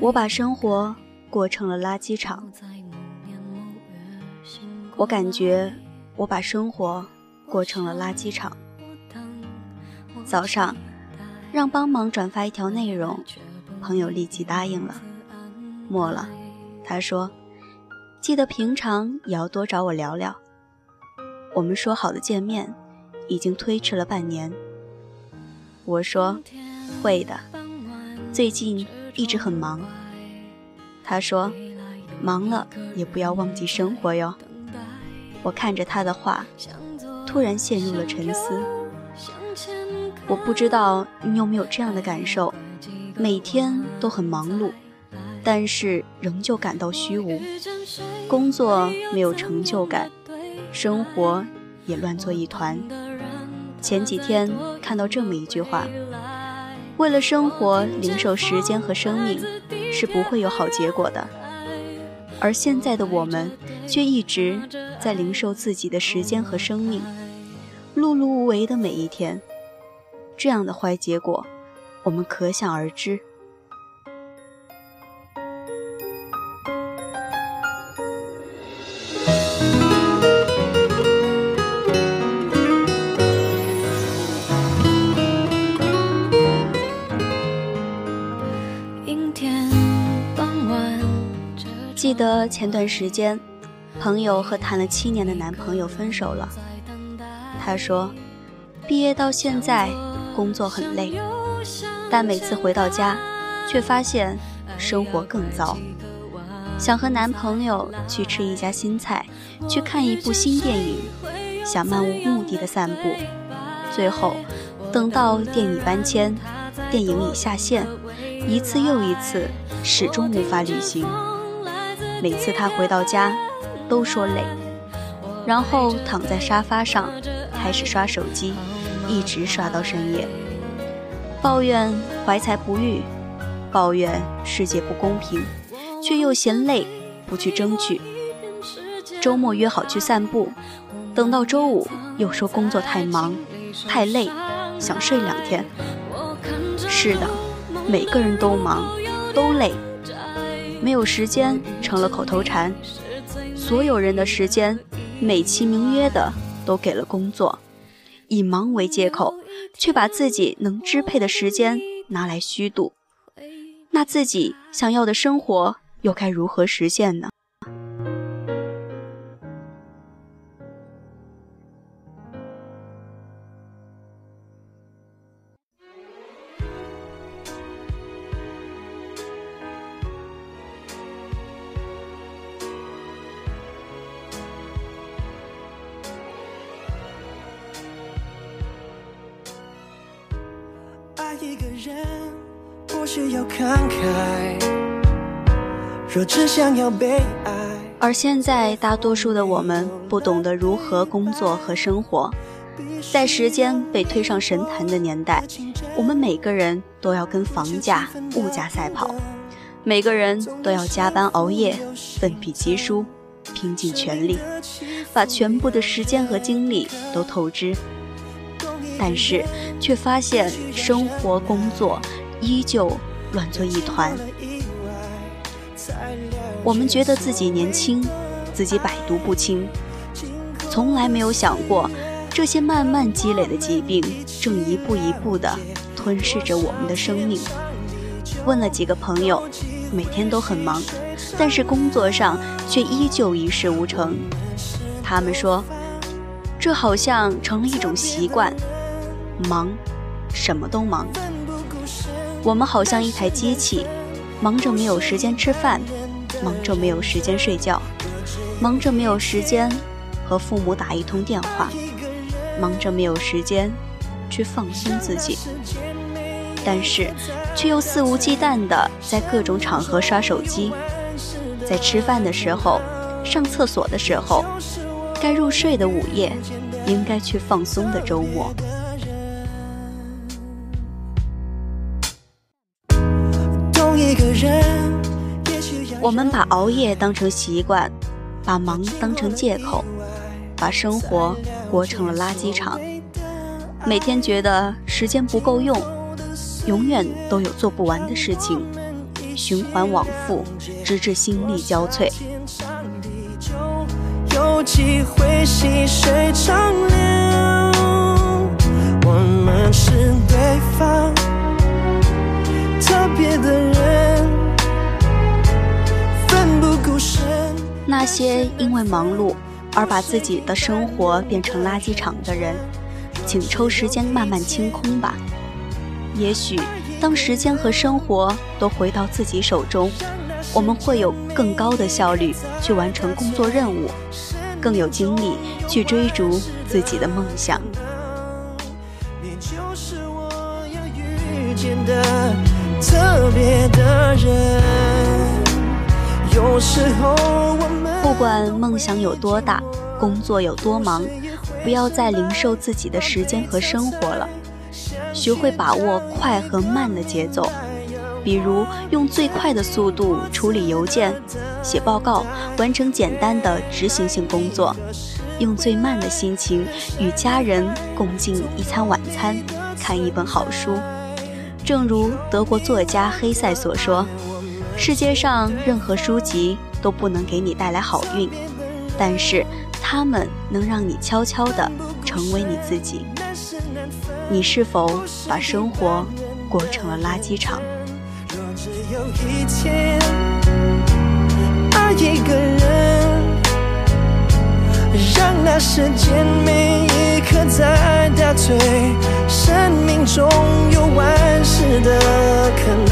我把生活过成了垃圾场，我感觉我把生活过成了垃圾场。早上让帮忙转发一条内容，朋友立即答应了。末了，他说：“记得平常也要多找我聊聊。”我们说好的见面，已经推迟了半年。我说：“会的，最近一直很忙。”他说：“忙了也不要忘记生活哟。”我看着他的话，突然陷入了沉思。我不知道你有没有这样的感受：每天都很忙碌，但是仍旧感到虚无，工作没有成就感，生活也乱作一团。前几天看到这么一句话：“为了生活零售时间和生命。”是不会有好结果的，而现在的我们却一直在零售自己的时间和生命，碌碌无为的每一天，这样的坏结果，我们可想而知。记得前段时间，朋友和谈了七年的男朋友分手了。他说，毕业到现在，工作很累，但每次回到家，却发现生活更糟。想和男朋友去吃一家新菜，去看一部新电影，想漫无目的的散步，最后等到电影搬迁，电影已下线，一次又一次，始终无法履行。每次他回到家，都说累，然后躺在沙发上，开始刷手机，一直刷到深夜，抱怨怀才不遇，抱怨世界不公平，却又嫌累，不去争取。周末约好去散步，等到周五又说工作太忙，太累，想睡两天。是的，每个人都忙，都累。没有时间成了口头禅，所有人的时间美其名曰的都给了工作，以忙为借口，却把自己能支配的时间拿来虚度，那自己想要的生活又该如何实现呢？一个人不需要慷慨，若只想要被爱。而现在，大多数的我们不懂得如何工作和生活，在时间被推上神坛的年代，我们每个人都要跟房价、物价赛跑，每个人都要加班熬夜、奋笔疾书、拼尽全力，把全部的时间和精力都透支。但是，却发现生活工作依旧乱作一团。我们觉得自己年轻，自己百毒不侵，从来没有想过，这些慢慢积累的疾病正一步一步地吞噬着我们的生命。问了几个朋友，每天都很忙，但是工作上却依旧一事无成。他们说，这好像成了一种习惯。忙，什么都忙。我们好像一台机器，忙着没有时间吃饭，忙着没有时间睡觉，忙着没有时间和父母打一通电话，忙着没有时间去放松自己。但是，却又肆无忌惮地在各种场合刷手机，在吃饭的时候、上厕所的时候、该入睡的午夜、应该去放松的周末。我们把熬夜当成习惯，把忙当成借口，把生活过成了垃圾场。每天觉得时间不够用，永远都有做不完的事情，循环往复，直至心力交瘁。有机会细水长流，我们是对方那些因为忙碌而把自己的生活变成垃圾场的人，请抽时间慢慢清空吧。也许，当时间和生活都回到自己手中，我们会有更高的效率去完成工作任务，更有精力去追逐自己的梦想。特别的人，有时不管梦想有多大，工作有多忙，不要再零售自己的时间和生活了。学会把握快和慢的节奏，比如用最快的速度处理邮件、写报告，完成简单的执行性工作；用最慢的心情与家人共进一餐晚餐，看一本好书。正如德国作家黑塞所说：“世界上任何书籍都不能给你带来好运，但是他们能让你悄悄地成为你自己。”你是否把生活过成了垃圾场？若只有一天爱一个人，让那时间每一刻在倒退，生命中有万事的可能。